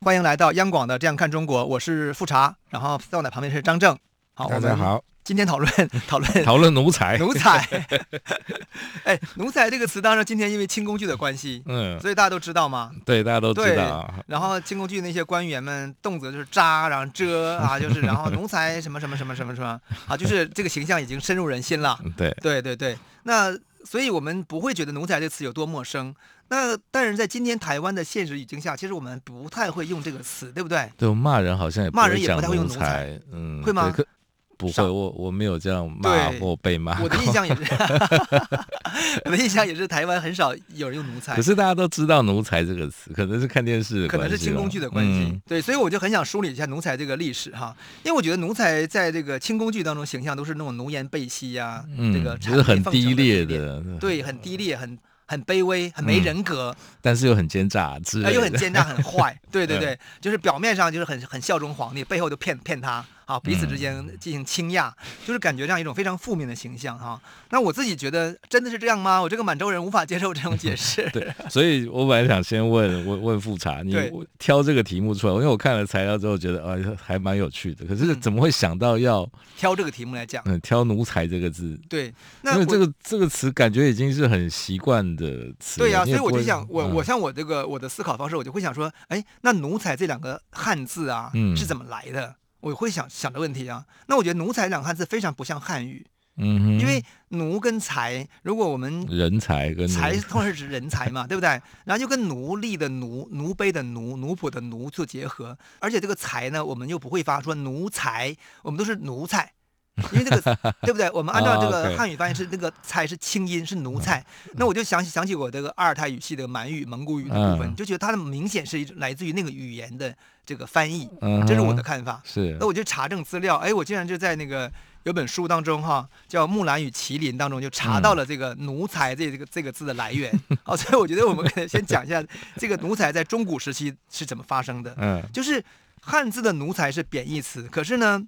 欢迎来到央广的《这样看中国》，我是富察，然后在我的旁边是张正。好，大家好。今天讨论 讨论 讨论奴才，奴才，哎，奴才这个词，当然今天因为清宫剧的关系，嗯，所以大家都知道吗？对，大家都知道。然后清宫剧那些官员们动辄就是扎，然后遮啊，就是然后奴才什么什么什么什么什么啊，就是这个形象已经深入人心了。对对对对，那所以我们不会觉得奴才这个词有多陌生。那但是在今天台湾的现实语境下，其实我们不太会用这个词，对不对？对，骂人好像也骂人也不太会用奴才，嗯，会吗？不会，我我没有这样骂或被骂。我的印象也是，我的印象也是，台湾很少有人用奴才。可是大家都知道奴才这个词，可能是看电视，可能是清宫剧的关系。嗯、对，所以我就很想梳理一下奴才这个历史哈，因为我觉得奴才在这个清宫剧当中形象都是那种奴颜婢膝呀，嗯、这个就是很低劣的，对，很低劣，很很卑微，很没人格，嗯、但是又很奸诈，又很奸诈，很坏。对对对，就是表面上就是很很效忠皇帝，背后就骗骗他。啊，彼此之间进行倾轧，嗯、就是感觉这样一种非常负面的形象哈。那我自己觉得真的是这样吗？我这个满洲人无法接受这种解释。对，所以我本来想先问问问复查，你挑这个题目出来，因为我看了材料之后觉得啊、呃、还蛮有趣的。可是怎么会想到要、嗯、挑这个题目来讲？嗯，挑奴才这个字。对，那因为这个这个词感觉已经是很习惯的词。对呀、啊，所以我就想，我我像我这个我的思考方式，我就会想说，哎，那奴才这两个汉字啊，嗯、是怎么来的？我会想想的问题啊，那我觉得“奴才”两个汉字非常不像汉语，嗯，因为“奴”跟“才”，如果我们人才跟“才”通常是指人才嘛，对不对？然后就跟奴隶的“奴”、奴婢的“奴”、奴仆的“奴”做结合，而且这个“才”呢，我们又不会发说“奴才”，我们都是“奴才”。因为这个 对不对？我们按照这个汉语翻译是那个“菜”是清音，是奴才。那我就想起想起我这个阿尔泰语系的满语、蒙古语的部分，就觉得它的明显是来自于那个语言的这个翻译。这是我的看法。是。那我就查证资料，哎，我竟然就在那个有本书当中哈，叫《木兰与麒麟》当中就查到了这个“奴才”这这个这个字的来源。哦，所以我觉得我们可以先讲一下这个“奴才”在中古时期是怎么发生的。嗯。就是汉字的“奴才”是贬义词，可是呢，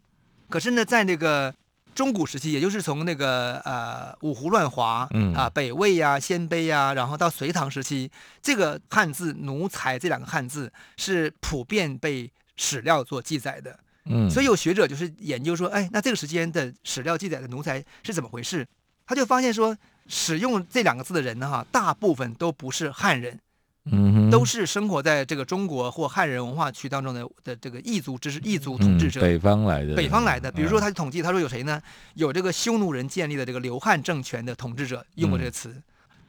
可是呢，在那个。中古时期，也就是从那个呃五胡乱华，嗯啊北魏呀、啊、鲜卑呀，然后到隋唐时期，这个汉字“奴才”这两个汉字是普遍被史料所记载的。嗯，所以有学者就是研究说，哎，那这个时间的史料记载的奴才是怎么回事？他就发现说，使用这两个字的人呢，哈，大部分都不是汉人。嗯，都是生活在这个中国或汉人文化区当中的的这个异族，知识异族统治者，北方来的，北方来的。比如说，他统计，他说有谁呢？有这个匈奴人建立的这个刘汉政权的统治者用过这个词，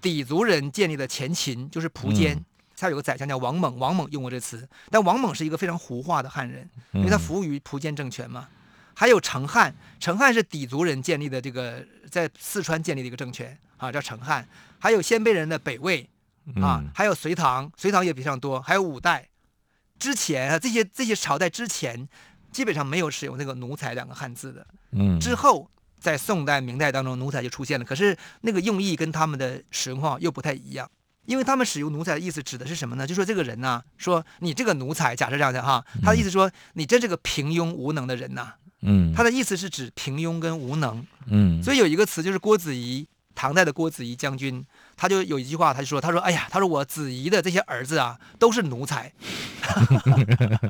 氐族人建立的前秦就是苻坚，他有个宰相叫王猛，王猛用过这个词。但王猛是一个非常胡化的汉人，因为他服务于苻坚政权嘛。还有成汉，成汉是氐族人建立的这个在四川建立的一个政权啊，叫成汉。还有鲜卑人的北魏。啊，还有隋唐，隋唐也比较多，还有五代之前啊，这些这些朝代之前基本上没有使用那个“奴才”两个汉字的。嗯，之后在宋代、明代当中，“奴才”就出现了，可是那个用意跟他们的使用话又不太一样，因为他们使用“奴才”的意思指的是什么呢？就说这个人呐、啊，说你这个奴才，假设这样的哈，他的意思说你真是个平庸无能的人呐、啊。嗯，他的意思是指平庸跟无能。嗯，所以有一个词就是郭子仪。唐代的郭子仪将军，他就有一句话，他就说：“他说，哎呀，他说我子怡的这些儿子啊，都是奴才。”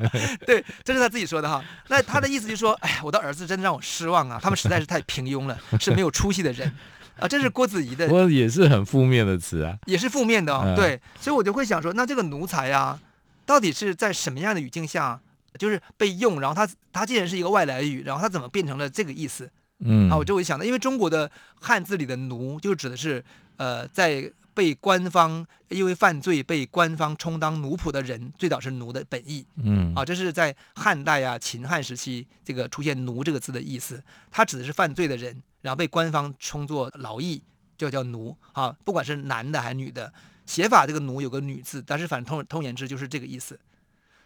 对，这是他自己说的哈。那他的意思就是说：“哎呀，我的儿子真的让我失望啊，他们实在是太平庸了，是没有出息的人啊。”这是郭子仪的，我也是很负面的词啊，也是负面的哦。对，所以我就会想说，那这个奴才啊，到底是在什么样的语境下，就是被用？然后他他既然是一个外来语，然后他怎么变成了这个意思？嗯，啊，我就会想到，因为中国的汉字里的“奴”就指的是，呃，在被官方因为犯罪被官方充当奴仆的人，最早是“奴”的本意。嗯，啊，这是在汉代啊、秦汉时期这个出现“奴”这个字的意思，它指的是犯罪的人，然后被官方充作劳役，就叫奴。啊，不管是男的还是女的，写法这个“奴”有个“女”字，但是反正通通言之就是这个意思。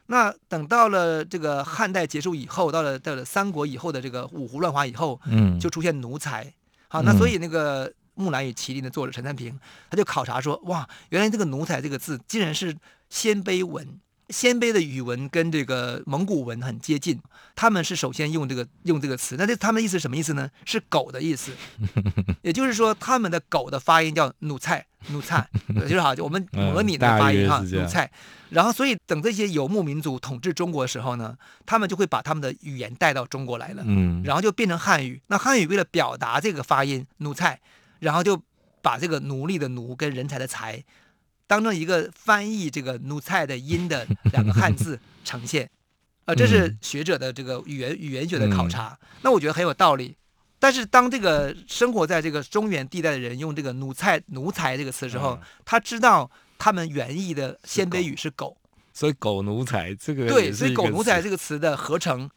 那等到了这个汉代结束以后，到了到了三国以后的这个五胡乱华以后，嗯，就出现奴才。好，那所以那个《木兰与麒麟》的作者陈三平，他就考察说，哇，原来这个奴才这个字竟然是鲜卑文。鲜卑的语文跟这个蒙古文很接近，他们是首先用这个用这个词，那这他们的意思是什么意思呢？是狗的意思，也就是说他们的狗的发音叫奴才，奴才，就是好，我们模拟的发音哈，奴才。然后所以等这些游牧民族统治中国的时候呢，他们就会把他们的语言带到中国来了，嗯，然后就变成汉语。那汉语为了表达这个发音奴才，然后就把这个奴隶的奴跟人才的才。当成一个翻译这个奴才的音的两个汉字 呈现，呃，这是学者的这个语言语言学的考察。那我觉得很有道理。但是当这个生活在这个中原地带的人用这个奴才奴才这个词的时候，他知道他们原意的鲜卑语是狗，所以狗奴才这个对，所以狗奴才这个词的合成。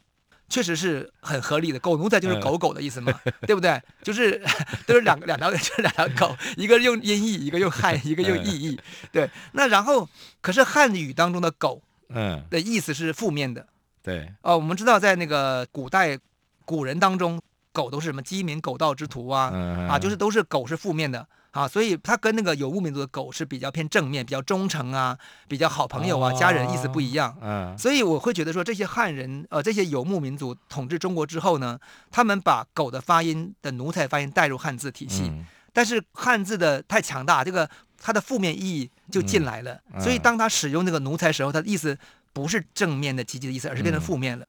确实是很合理的，狗奴才就是狗狗的意思嘛，嗯、对不对？就是都是两个两条，就是两条狗，一个用音译，一个用汉，一个用意译。对，那然后可是汉语当中的狗，嗯，的意思是负面的。对，哦、呃，我们知道在那个古代古人当中，狗都是什么鸡鸣狗盗之徒啊，嗯、啊，就是都是狗是负面的。啊，所以它跟那个游牧民族的狗是比较偏正面，比较忠诚啊，比较好朋友啊，家人意思不一样。嗯，所以我会觉得说，这些汉人呃，这些游牧民族统治中国之后呢，他们把狗的发音的奴才发音带入汉字体系，但是汉字的太强大，这个它的负面意义就进来了。所以当他使用那个奴才时候，他的意思不是正面的积极的意思，而是变成负面了。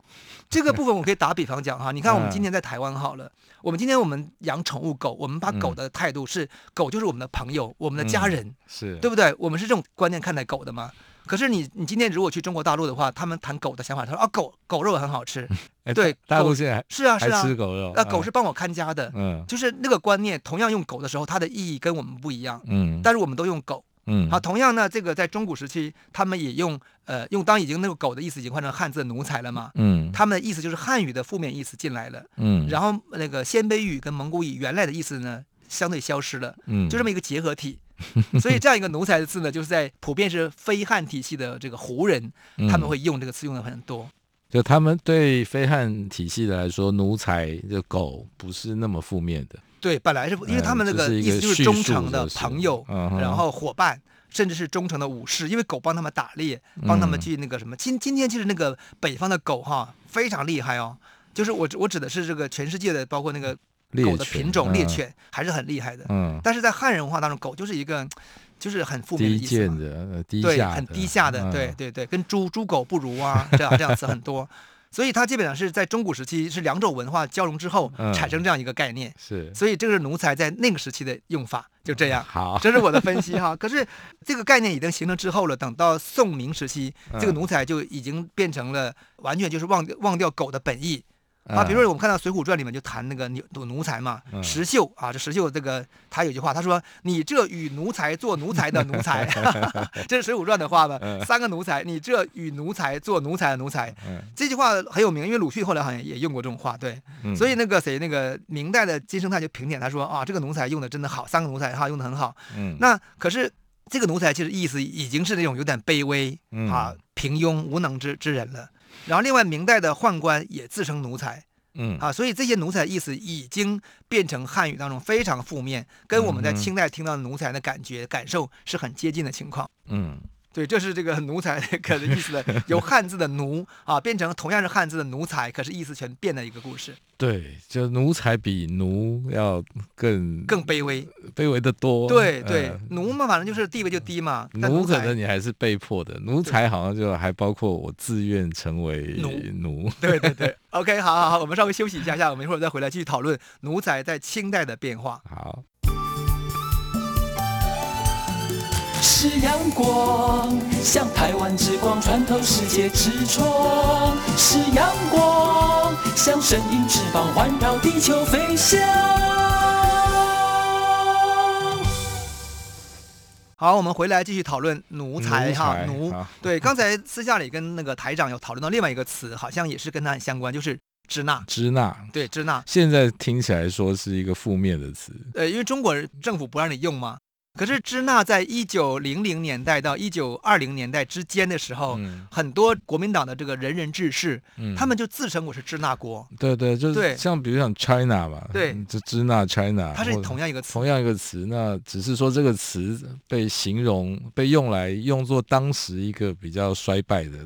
这个部分我可以打比方讲哈，你看我们今天在台湾好了。我们今天我们养宠物狗，我们把狗的态度是、嗯、狗就是我们的朋友，我们的家人，嗯、是对不对？我们是这种观念看待狗的吗？可是你你今天如果去中国大陆的话，他们谈狗的想法，他说啊狗狗肉很好吃，哎、对，大陆现在是啊是啊，吃狗肉，那、啊、狗是帮我看家的，嗯，就是那个观念，同样用狗的时候，它的意义跟我们不一样，嗯，但是我们都用狗。嗯，好，同样呢，这个在中古时期，他们也用呃用当已经那个狗的意思已经换成汉字的奴才了嘛，嗯，他们的意思就是汉语的负面意思进来了，嗯，然后那个鲜卑语跟蒙古语原来的意思呢相对消失了，嗯，就这么一个结合体，所以这样一个奴才的字呢，就是在普遍是非汉体系的这个胡人，他们会用这个词用的很多，就他们对非汉体系的来说，奴才的狗不是那么负面的。对，本来是因为他们那个意思就是忠诚的朋友，然后伙伴，甚至是忠诚的武士，因为狗帮他们打猎，帮他们去那个什么。今今天其实那个北方的狗哈非常厉害哦，就是我我指的是这个全世界的，包括那个狗的品种猎犬还是很厉害的。嗯，但是在汉人文化当中，狗就是一个就是很负面的意思，对，很低下的，对对对，跟猪猪狗不如啊，这样这样子很多。所以它基本上是在中古时期是两种文化交融之后产生这样一个概念，嗯、是，所以这个是奴才在那个时期的用法，就这样。好，这是我的分析哈。可是这个概念已经形成之后了，等到宋明时期，这个奴才就已经变成了完全就是忘忘掉狗的本意。啊，比如说我们看到《水浒传》里面就谈那个奴奴才嘛，石秀啊，这石秀这个他有句话，他说：“你这与奴才做奴才的奴才。”这是《水浒传》的话嘛，三个奴才，你这与奴才做奴才的奴才。这句话很有名，因为鲁迅后来好像也用过这种话，对。所以那个谁，那个明代的金圣叹就评点他说：“啊，这个奴才用的真的好，三个奴才哈用的很好。”那可是这个奴才其实意思已经是那种有点卑微啊、平庸、无能之之人了。然后，另外明代的宦官也自称奴才，嗯。啊，所以这些奴才的意思已经变成汉语当中非常负面，跟我们在清代听到的奴才的感觉感受是很接近的情况，嗯。对，这是这个奴才 可的意思的，由汉字的奴啊变成同样是汉字的奴才，可是意思全变的一个故事。对，就奴才比奴要更更卑微，卑微的多。对对，呃、奴嘛，反正就是地位就低嘛。奴，奴可能你还是被迫的，奴才好像就还包括我自愿成为奴。奴 对对对，OK，好好好，我们稍微休息一下下，我们一会儿再回来继续讨论奴才在清代的变化。好。是阳光，像台湾之光穿透世界之窗；是阳光，像神鹰翅膀环绕地球飞翔。好，我们回来继续讨论奴才哈奴。对，刚才私下里跟那个台长有讨论到另外一个词，好像也是跟他很相关，就是支那。支那，对，支那。现在听起来说是一个负面的词。呃，因为中国政府不让你用吗？可是支那在一九零零年代到一九二零年代之间的时候，嗯。很多国民党的这个仁人志士，嗯。他们就自称我是支那国，对对，就是像比如像 China 嘛，对。就支那 China，它是同样一个词。同样一个词，那只是说这个词被形容被用来用作当时一个比较衰败的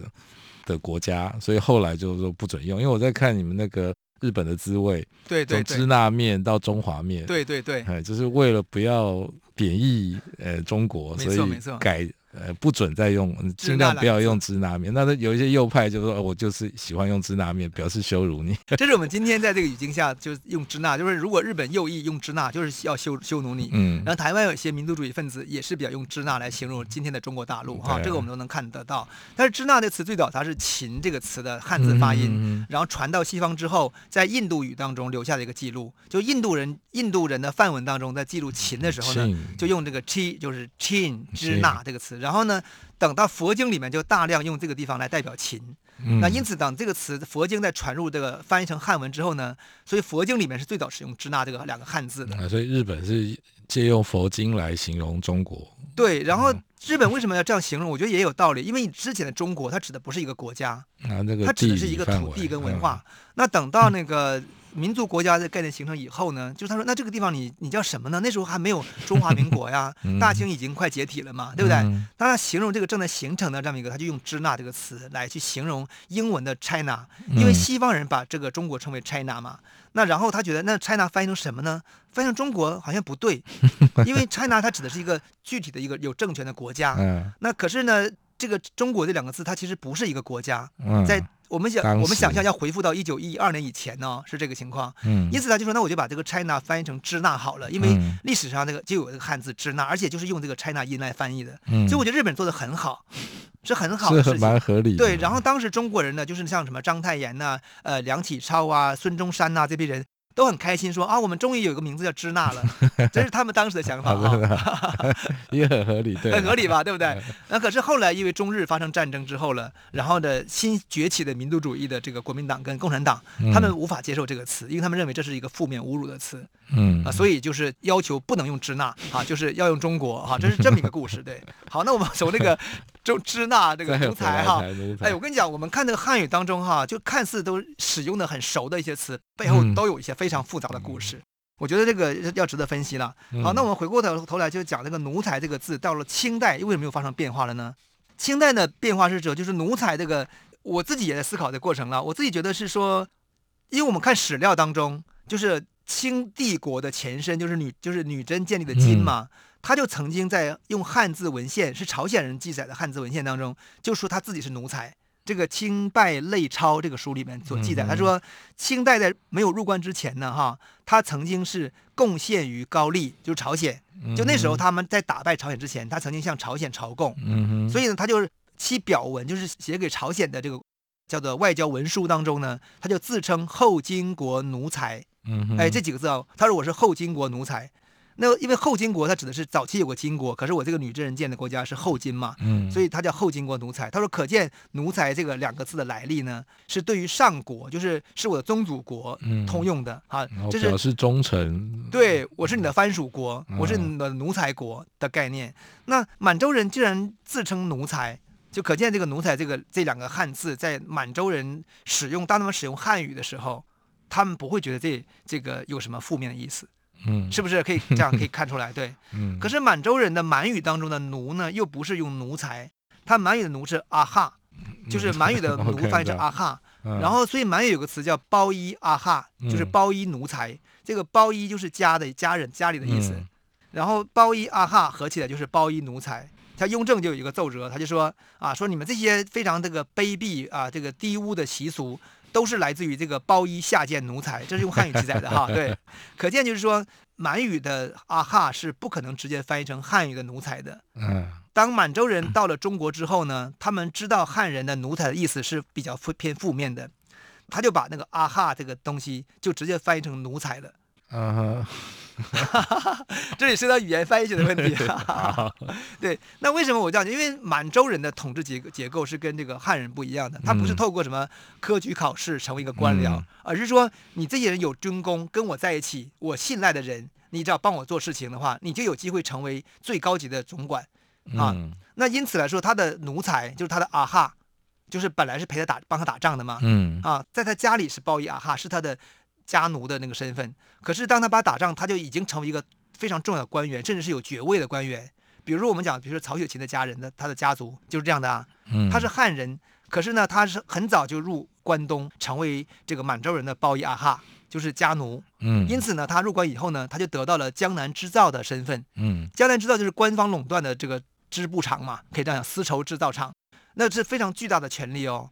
的国家，所以后来就说不准用。因为我在看你们那个日本的滋味，对对对，从支那面到中华面，对对对，哎，就是为了不要贬义呃中国，没所以改呃不准再用，尽量不要用支那面。那有一些右派就说，呃我就是喜欢用支那面，表示羞辱你。这是我们今天在这个语境下就是用支那，就是如果日本右翼用支那，就是要羞羞辱你。嗯然，后台湾有一些民族主义分子也是比较用支那来形容今天的中国大陆哈，对这个我们都能看得到。但是支那这词最早它是秦这个词的汉字发音，嗯然后传到西方之后，在印度语当中留下了一个记录，就印度人印度人的范文当中在记录秦的时候呢，就用这个 chi 就是 chin 支那这个词，然后呢，等到佛经里面就大量用这个地方来代表秦。嗯那因此，等这个词佛经在传入这个翻译成汉文之后呢，所以佛经里面是最早使用支那这个两个汉字的。啊，所以日本是借用佛经来形容中国。对，然后嗯日本为什么要这样形容？我觉得也有道理，因为你之前的中国它指的不是一个国家，啊，那个它指的是一个土地跟文嗯化。那等到那个民族国家的概念形成以后呢，就是他说，那这个地方你你叫什么呢？那时候还没有中华民国呀，大清已经快解体了嘛，对不对？他形容这个正在形成的这么一个，他就用支那这个词来去形容英文的 China，因为嗯西方人把这个中国称为 China 嘛。那然后他觉得那 China 翻译成什么呢？翻译成中国好像不对，因为 China 它指的是一个具体的一个有政权的国家。嗯那可是呢，这个中国这两个字它其实不是一个国家，嗯，在我们想我们想象要回复到一九一二年以前呢，是这个情况。嗯因此他就说，那我就把这个 China 翻译成支那好了，因为嗯历史上那个就有这个汉字支那，而且就是用这个 China 音来翻译的。嗯所以我觉得日本做的很好，是很好是很的事情。蛮合理的。对，然后当时中国人呢，就是像什么章太炎呐、呃梁启超啊、孙中山呐、这批人都很开心说啊，我们终于有一个名字叫支那了，这是他们当时的想法啊。也很合理，对，很合理吧，对不对？那可是后来因为中日发生战争之后了，然后呢，新崛起的民族主义的这个国民党跟共产党，他们无法接受这个词，因为他们认为这是一个负面侮辱的词嗯啊，所以就是要求不能用支那啊，就是要用中国啊，这是这么一个故事。对，好，那我们从那个中支那这个再奴才哈哎，我跟你讲，我们看那个汉语当中哈，就看似都使用的很熟的一些词，背后嗯都有一些非常复杂的故事。我觉得这个要值得分析了。好，那我们回过头头来就讲这个奴才这个字，到了清代为什么又发生变化了呢？清代的变化是指就是奴才这个，我自己也在思考的过程了。我自己觉得是说，因为我们看史料当中，就是清帝国的前身就是女就是女真建立的金嘛，他就曾经在用汉字文献，是朝鲜人记载的汉字文献当中，就说他自己是奴才。这个《清拜类钞》这个书里面所记载，他说清代在没有入关之前呢，哈，他曾经是贡献于高丽，就是朝鲜。就那时候他们在打败朝鲜之前，他曾经向朝鲜朝贡，嗯哼，所以呢，他就是其表文，就是写给朝鲜的这个叫做外交文书当中呢，他就自称后金国奴才。嗯哼，哎，这几个字啊，他说我是后金国奴才。那因为后金国，它指的是早期有个金国，可是我这个女真人建的国家是后金嘛，嗯，所以它叫后金国奴才。他说，可见奴才这个两个字的来历呢，是对于上国，就是是我的宗主国嗯通用的啊，这是表示忠诚，对我是你的藩属国，嗯我是你的奴才国的概念。那满洲人竟然自称奴才，就可见这个奴才这个这两个汉字在满洲人使用，当他们使用汉语的时候，他们不会觉得这这个有什么负面的意思。嗯，是不是？可以这样可以看出来？对，嗯，可是满洲人的满语当中的奴呢，又不是用奴才，他满语的奴是阿哈，就是满语的 奴翻译成阿哈，嗯。然后所以满语有个词叫包衣阿哈，就是包衣奴才，这个包衣就是家的家人家里的意思，嗯。然后包衣阿哈合起来就是包衣奴才。他雍正就有一个奏折，他就说啊，说你们这些非常这个卑鄙啊，这个低污的习俗。都是来自于这个包衣下贱奴才，这是用汉语记载的哈。对，可见就是说满语的阿哈是不可能直接翻译成汉语的奴才的。嗯，当满洲人到了中国之后呢，他们知道汉人的奴才的意思是比较负偏负面的，他就把那个阿哈这个东西就直接翻译成奴才了。嗯哼，这里涉及到语言翻译学的问题。对，那为什么我这样讲？因为满洲人的统治结结构是跟这个汉人不一样的，他不是透过什么科举考试成为一个官僚，嗯、而是说你这些人有军功，跟我在一起，我信赖的人，你只要帮我做事情的话，你就有机会成为最高级的总管啊。嗯、那因此来说，他的奴才就是他的阿哈，就是本来是陪他打帮他打仗的嘛。嗯啊，在他家里是包衣阿哈，是他的家奴的那个身份。可是当他把打仗，他就已经成为一个非常重要的官员，甚至是有爵位的官员。比如说我们讲，比如说曹雪芹的家人的他的家族就是这样的啊。嗯，他是汉人，可是呢，他是很早就入关东，成为这个满洲人的包衣阿哈，就是家奴。嗯，因此呢，他入关以后呢，他就得到了江南织造的身份。嗯，江南织造就是官方垄断的这个织布厂嘛，可以这样讲，丝绸制造厂，那是非常巨大的权力哦。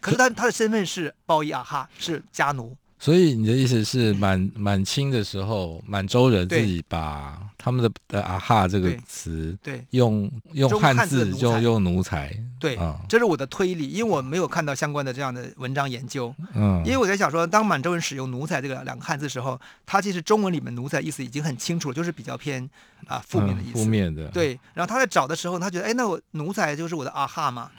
可是他他的身份是包衣阿哈，是家奴。所以你的意思是满满清的时候，满洲人自己把他们的的啊哈这个词，对，用用汉字就用奴才，对，啊，这是我的推理，因为我没有看到相关的这样的文章研究，嗯，因为我在想说，当满洲人使用奴才这个两个汉字的时候，他其实中文里面奴才意思已经很清楚了，就是比较偏啊负面的意思，负面的，对，然后他在找的时候，他觉得，哎，那我奴才就是我的啊哈嘛，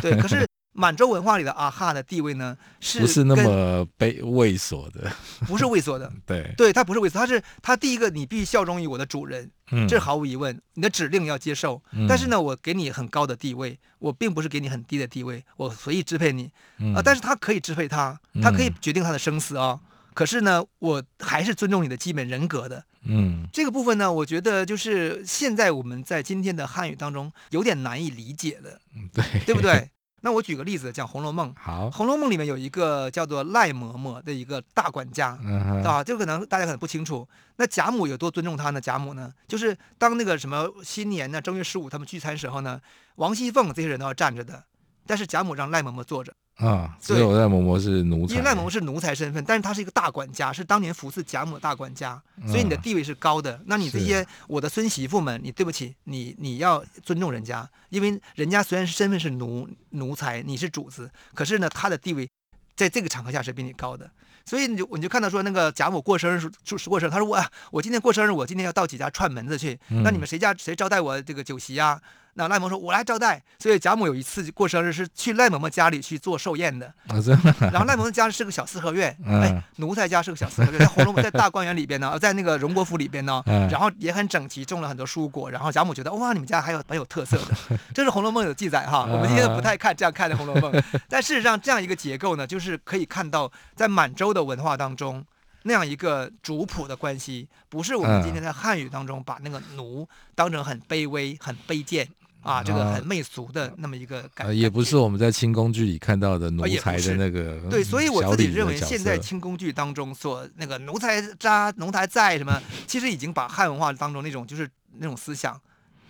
对，可是。满洲文化里的阿哈的地位呢，是不是那么卑畏缩的？不是畏缩的，对，对他不是畏缩，他是他第一个，你必须效忠于我的主人，嗯，这毫无疑问，你的指令要接受。嗯、但是呢，我给你很高的地位，我并不是给你很低的地位，我随意支配你，嗯、啊，但是他可以支配他，他可以决定他的生死啊、哦。嗯、可是呢，我还是尊重你的基本人格的。嗯，这个部分呢，我觉得就是现在我们在今天的汉语当中有点难以理解的，对，对不对？那我举个例子，讲《红楼梦》。好，《红楼梦》里面有一个叫做赖嬷嬷的一个大管家，嗯、啊，这个可能大家可能不清楚。那贾母有多尊重他呢？贾母呢，就是当那个什么新年呢，正月十五他们聚餐时候呢，王熙凤这些人都要站着的，但是贾母让赖嬷嬷坐着。啊，只有赖嬷嬷是奴才，因为赖嬷嬷是奴才身份，但是他是一个大管家，是当年服侍贾母的大管家，所以你的地位是高的。嗯、那你这些我的孙媳妇们，你对不起，你你要尊重人家，因为人家虽然是身份是奴奴才，你是主子，可是呢，他的地位在这个场合下是比你高的。所以你就你就看到说那个贾母过生日是过生日，他说我、啊、我今天过生日，我今天要到几家串门子去，嗯、那你们谁家谁招待我这个酒席啊？那赖嬷说：“我来招待。”所以贾母有一次过生日是去赖嬷嬷家里去做寿宴的。啊、真的。然后赖嬷嬷家是个小四合院，嗯、哎，奴才家是个小四合院，在红楼梦在大观园里边呢，在那个荣国府里边呢，嗯、然后也很整齐，种了很多蔬果。然后贾母觉得哇，你们家还有很有特色的，这是《红楼梦》有记载哈。我们今天不太看这样看的《红楼梦》，但事实上这样一个结构呢，就是可以看到在满洲的文化当中那样一个主仆的关系，不是我们今天在汉语当中把那个奴当成很卑微、很卑贱。啊，这个很媚俗的那么一个感觉，呃，也不是我们在清宫剧里看到的奴才的那个、呃。对，所以我自己认为，现在清宫剧当中所那个奴才渣、奴才在什么，其实已经把汉文化当中那种就是那种思想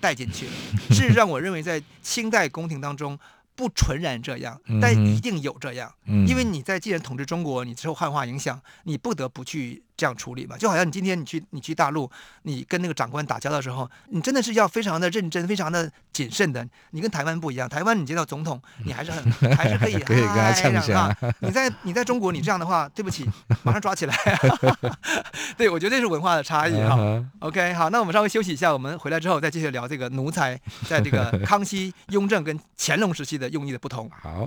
带进去了。是让，我认为在清代宫廷当中。不纯然这样，但一定有这样，嗯、因为你在既然统治中国，你受汉化影响，你不得不去这样处理嘛。就好像你今天你去你去大陆，你跟那个长官打交道的时候，你真的是要非常的认真，非常的谨慎的。你跟台湾不一样，台湾你见到总统，你还是很还是可以 可以跟他呛一下。你在你在中国，你这样的话，对不起，马上抓起来。对，我觉得这是文化的差异哈。Uh. OK，好，那我们稍微休息一下，我们回来之后再继续聊这个奴才在这个康熙、雍正跟乾隆时期的。用意的不同。好，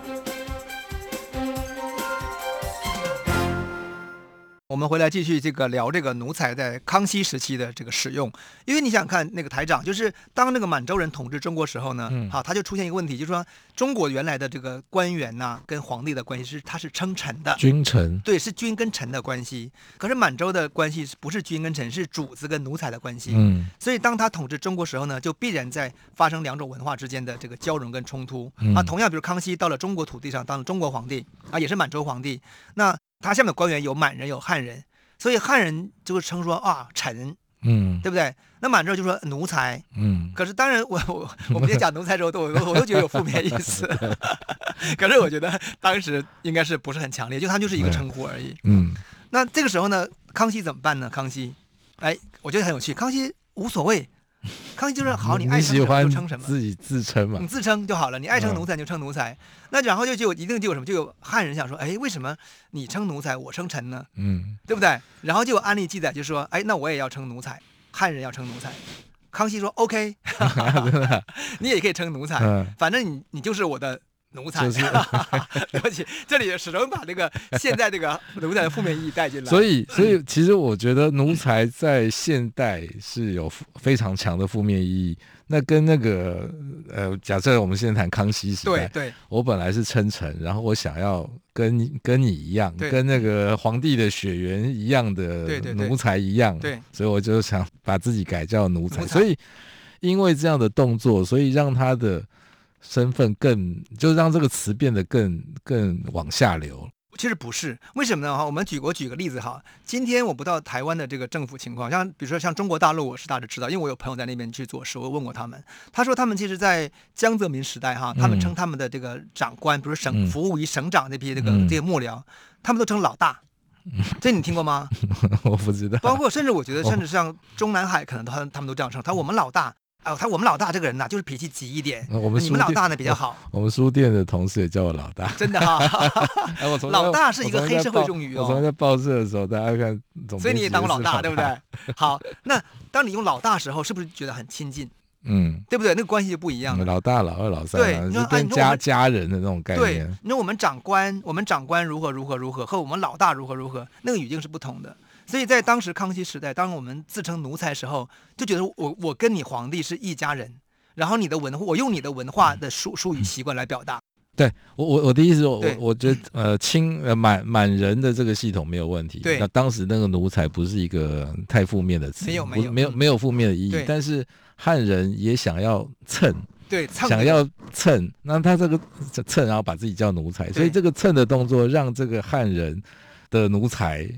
我们回来继续这个聊这个奴才在康熙时期的这个使用，因为你想看那个台长，就是当那个满洲人统治中国时候呢，嗯、好，他就出现一个问题，就是说中国原来的这个官员呐、啊，跟皇帝的关系是他是称臣的，君臣，对，是君跟臣的关系。可是满洲的关系是不是君跟臣，是主子跟奴才的关系？嗯，所以当他统治中国时候呢，就必然在发生两种文化之间的这个交融跟冲突。嗯、啊，同样，比如康熙到了中国土地上当了中国皇帝啊，也是满洲皇帝，那他下面的官员有满人有汉人。所以汉人就会称说啊臣，嗯，对不对？那满洲就说奴才，嗯。可是当然我，我我我们讲奴才的时候，都我我都觉得有负面意思。可是我觉得当时应该是不是很强烈，就他就是一个称呼而已。嗯。那这个时候呢，康熙怎么办呢？康熙，哎，我觉得很有趣。康熙无所谓。康熙就是好，你爱称什么就称什么，自己自称嘛，你自称就好了。你爱称奴才就称奴才，嗯、那然后就就一定就有什么，就有汉人想说，哎，为什么你称奴才，我称臣呢？嗯，对不对？然后就有案例记载，就说，哎，那我也要称奴才，汉人要称奴才。康熙说，OK，你也可以称奴才，嗯、反正你你就是我的。奴才，就是、对不起，这里始终把这个现在这个奴才的负面意义带进来。所以，所以其实我觉得奴才在现代是有非常强的负面意义。那跟那个呃，假设我们现在谈康熙时代，对对，我本来是称臣，然后我想要跟跟你一样，跟那个皇帝的血缘一样的奴才一样，对，对，对，所以我就想把自己改叫奴才。奴才。所以，因为这样的动作，所以让他的。身份更，就让这个词变得更更往下流。其实不是，为什么呢？哈，我们举我举个例子哈。今天我不知道台湾的这个政府情况，像比如说像中国大陆，我是大致知道，因为我有朋友在那边去做事，我问过他们，他说他们其实，在江泽民时代哈，他们称他们的这个长官，比如省服务于省长那批这个这些幕僚，他们都称老大。这你听过吗？我不知道。包括甚至我觉得，甚至像中南海，可能他他们都这样称，他说我们老大。哦，他我们老大这个人呐，就是脾气急一点。我们你们老大呢比较好。我们书店的同事也叫我老大。真的哈。老大是一个黑社会用语哦。我从在报社的时候，大家看。所以你也当过老大，对不对？好，那当你用老大时候，是不是觉得很亲近？嗯，对不对？那个关系就不一样了。老大、老二、老三，对，你说跟家家人的那种概念。对，你说我们长官，我们长官如何如何如何，和我们老大如何如何，那个语境是不同的。所以在当时康熙时代，当我们自称奴才时候，就觉得我我跟你皇帝是一家人。然后你的文，我用你的文化的术术语习惯来表达。对我我我的意思，我对我觉得呃清呃满满人的这个系统没有问题。对，那当时那个奴才不是一个太负面的词，没有没有没有没有负面的意义。但是汉人也想要蹭，对，想要蹭，那他这个蹭，然后把自己叫奴才，所以这个蹭的动作让这个汉人的奴才。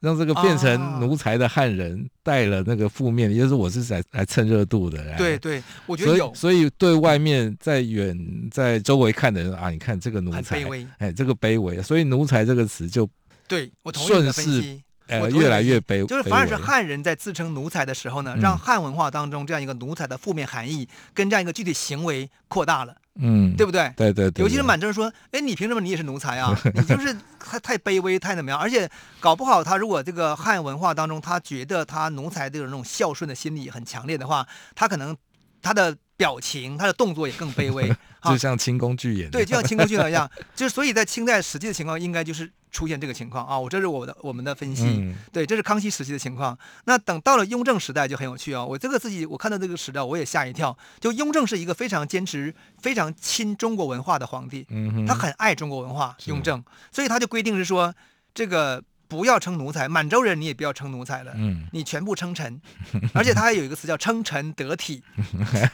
让这个变成奴才的汉人带了那个负面，也就是我是来来蹭热度的。对对，我觉得有。所以，所以对外面在远在周围看的人啊，你看这个奴才，卑微，哎，这个卑微，所以奴才这个词就对我同意你的分析，呃，越来越卑，就是反而是汉人在自称奴才的时候呢，让汉文化当中这样一个奴才的负面含义跟这样一个具体行为扩大了。嗯，对不对？对对对，尤其是满洲人说：“哎，你凭什么你也是奴才啊？你就是太太卑微，太怎么样？而且搞不好他如果这个汉文化当中，他觉得他奴才这种那种孝顺的心理很强烈的话，他可能他的表情、他的动作也更卑微，就像清宫剧演。对，就像清宫剧演一样。就是所以在清代实际的情况，应该就是。”出现这个情况啊，我这是我的我们的分析，嗯、对，这是康熙时期的情况。那等到了雍正时代就很有趣啊、哦，我这个自己我看到这个史料我也吓一跳。就雍正是一个非常坚持、非常亲中国文化的皇帝，嗯、他很爱中国文化，雍正，所以他就规定是说这个。不要称奴才，满洲人你也不要称奴才了，嗯，你全部称臣，而且他还有一个词叫称臣得体，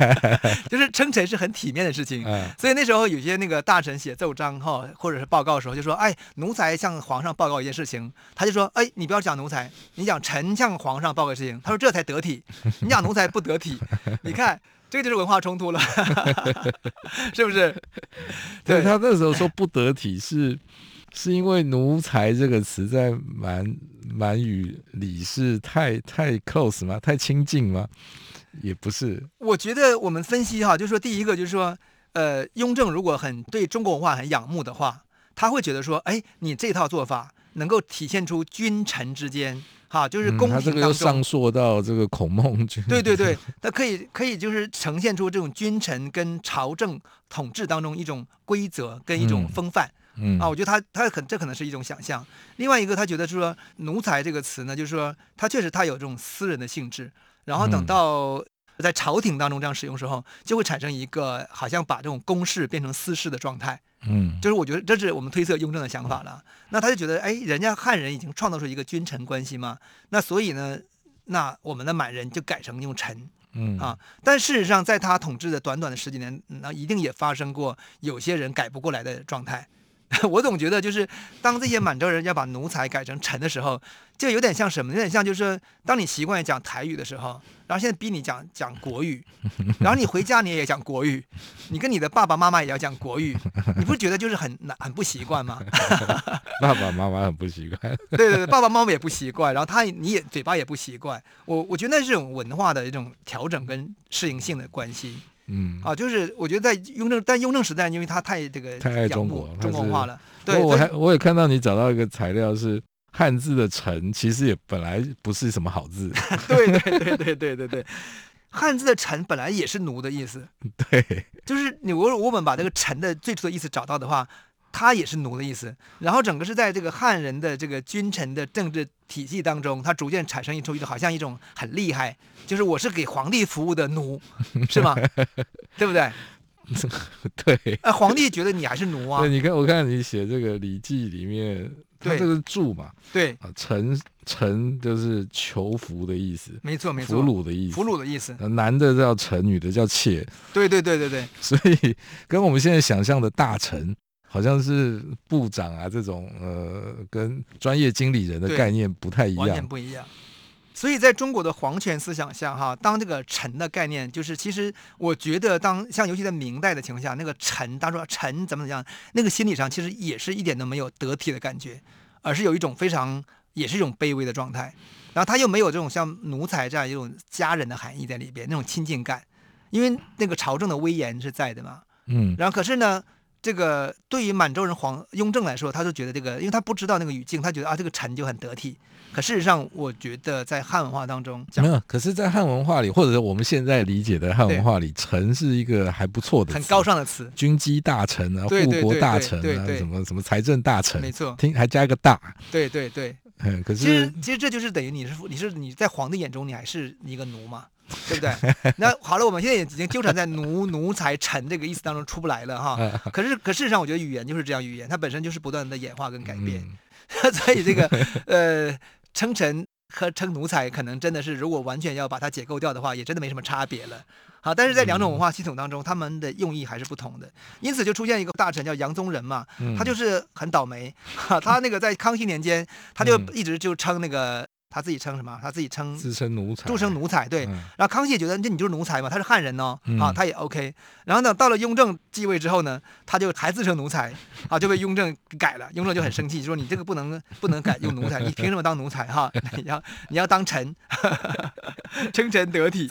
就是称臣是很体面的事情，嗯、所以那时候有些那个大臣写奏章哈，或者是报告的时候就说，哎，奴才向皇上报告一件事情，他就说，哎，你不要讲奴才，你讲臣向皇上报告事情，他说这才得体，你讲奴才不得体，你看这个就是文化冲突了，是不是？对，他那时候说不得体是。是因为“奴才”这个词在满满语里是太太 close 吗？太亲近吗？也不是。我觉得我们分析哈，就是说第一个就是说，呃，雍正如果很对中国文化很仰慕的话，他会觉得说，哎，你这套做法能够体现出君臣之间。哈，就是宫廷当中，嗯、他这个又上溯到这个孔孟君。对对对，他可以可以就是呈现出这种君臣跟朝政统治当中一种规则跟一种风范。嗯，啊，我觉得他他可这可能是一种想象。另外一个，他觉得是说奴才这个词呢，就是说他确实他有这种私人的性质。然后等到在朝廷当中这样使用时候，就会产生一个好像把这种公事变成私事的状态。嗯，就是我觉得这是我们推测雍正的想法了。那他就觉得，哎，人家汉人已经创造出一个君臣关系嘛，那所以呢，那我们的满人就改成用臣，嗯啊。但事实上，在他统治的短短的十几年，那一定也发生过有些人改不过来的状态。我总觉得，就是当这些满洲人要把奴才改成臣的时候，就有点像什么？有点像就是当你习惯讲台语的时候，然后现在逼你讲讲国语，然后你回家你也讲国语，你跟你的爸爸妈妈也要讲国语，你不觉得就是很难很不习惯吗？爸爸妈妈很不习惯。对对对，爸爸妈妈也不习惯，然后他你也嘴巴也不习惯。我我觉得那是这种文化的一种调整跟适应性的关系。嗯啊，就是我觉得在雍正，但雍正时代，因为他太这个太爱中国，中国化了。对，我还我也看到你找到一个材料是汉字的“臣”，其实也本来不是什么好字。对对对对对对对，汉字的“臣”本来也是奴的意思。对，就是你我我们把这个“臣”的最初的意思找到的话。他也是奴的意思，然后整个是在这个汉人的这个君臣的政治体系当中，他逐渐产生一出一种好像一种很厉害，就是我是给皇帝服务的奴，是吗？对不对？对。啊，皇帝觉得你还是奴啊。对，你看，我看你写这个《礼记》里面，他这个助嘛，对啊，臣臣就是求服的意思，没错没错，俘虏的意思，俘虏的意思。男的叫臣，女的叫妾。对对对对对。所以跟我们现在想象的大臣。好像是部长啊，这种呃，跟专业经理人的概念不太一样，完全不一样。所以在中国的皇权思想下，哈，当这个臣的概念，就是其实我觉得，当像尤其在明代的情况下，那个臣，他说臣怎么怎么样，那个心理上其实也是一点都没有得体的感觉，而是有一种非常，也是一种卑微的状态。然后他又没有这种像奴才这样一种家人的含义在里边，那种亲近感，因为那个朝政的威严是在的嘛。嗯。然后可是呢？这个对于满洲人皇雍正来说，他就觉得这个，因为他不知道那个语境，他觉得啊，这个臣就很得体。可事实上，我觉得在汉文化当中，没有。可是，在汉文化里，或者是我们现在理解的汉文化里，臣是一个还不错的、很高尚的词。军机大臣啊，护国大臣啊，什么什么财政大臣，没错。听还加一个大。对对对。嗯，可是其实其实这就是等于你是你是你在皇帝眼中，你还是一个奴嘛。对不对？那好了，我们现在也已经纠缠在奴、奴才、臣这个意思当中出不来了哈。可是，可事实上，我觉得语言就是这样，语言它本身就是不断的演化跟改变。嗯、所以这个呃，称臣和称奴才，可能真的是如果完全要把它解构掉的话，也真的没什么差别了。好，但是在两种文化系统当中，他们的用意还是不同的。因此就出现一个大臣叫杨宗仁嘛，他就是很倒霉。哈他那个在康熙年间，他就一直就称那个。他自己称什么？他自己称自称奴才，自称奴才。对，嗯、然后康熙也觉得这你就是奴才嘛，他是汉人哦，嗯、啊，他也 OK。然后呢，到了雍正继位之后呢，他就还自称奴才，啊，就被雍正改了。雍正就很生气，就说你这个不能不能改用奴才，你凭什么当奴才？哈，你要你要当臣，称臣得体。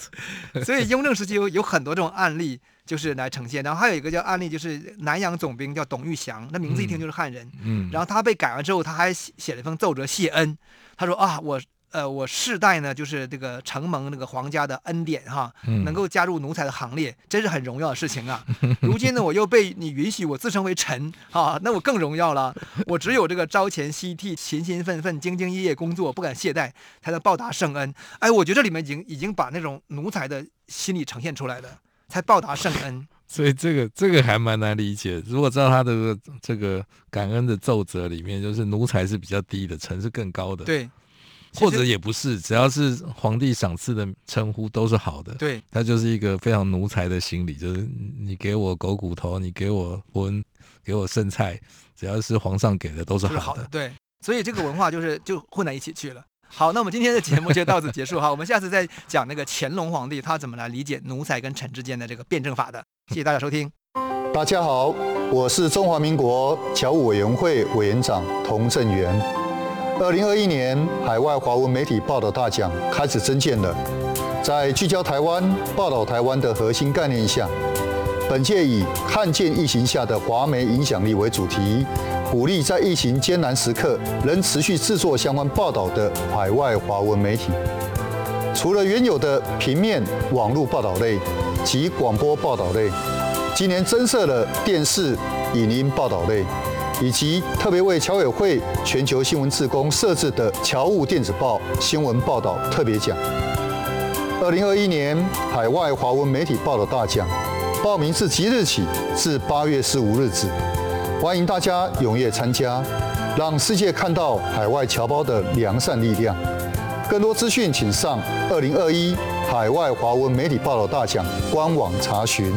所以雍正时期有有很多这种案例，就是来呈现。然后还有一个叫案例，就是南洋总兵叫董玉祥，那名字一听就是汉人。嗯。然后他被改完之后，他还写了一封奏折谢恩。他说啊，我呃，我世代呢，就是这个承蒙那个皇家的恩典哈，能够加入奴才的行列，真是很荣耀的事情啊。如今呢，我又被你允许我自称为臣啊，那我更荣耀了。我只有这个朝前夕替、勤勤奋奋、兢兢业业工作，不敢懈怠，才能报答圣恩。哎，我觉得这里面已经已经把那种奴才的心理呈现出来了，才报答圣恩。所以这个这个还蛮难理解。如果照他的这个感恩的奏折里面，就是奴才是比较低的，臣是更高的。对。或者也不是，只要是皇帝赏赐的称呼都是好的。对，他就是一个非常奴才的心理，就是你给我狗骨头，你给我荤，给我剩菜，只要是皇上给的都是好的。好的，对。所以这个文化就是就混在一起去了。好，那我们今天的节目就到此结束哈。我们下次再讲那个乾隆皇帝他怎么来理解奴才跟臣之间的这个辩证法的。谢谢大家收听。大家好，我是中华民国侨务委员会委员长童振源。二零二一年海外华文媒体报道大奖开始征件了，在聚焦台湾、报道台湾的核心概念下，本届以“看见疫情下的华媒影响力”为主题，鼓励在疫情艰难时刻仍持续制作相关报道的海外华文媒体。除了原有的平面、网络报道类及广播报道类，今年增设了电视、影音报道类，以及特别为侨委会全球新闻志工设置的侨务电子报新闻报道特别奖。二零二一年海外华文媒体报道大奖，报名自即日起至八月十五日止。欢迎大家踊跃参加，让世界看到海外侨胞的良善力量。更多资讯，请上二零二一海外华文媒体报道大奖官网查询。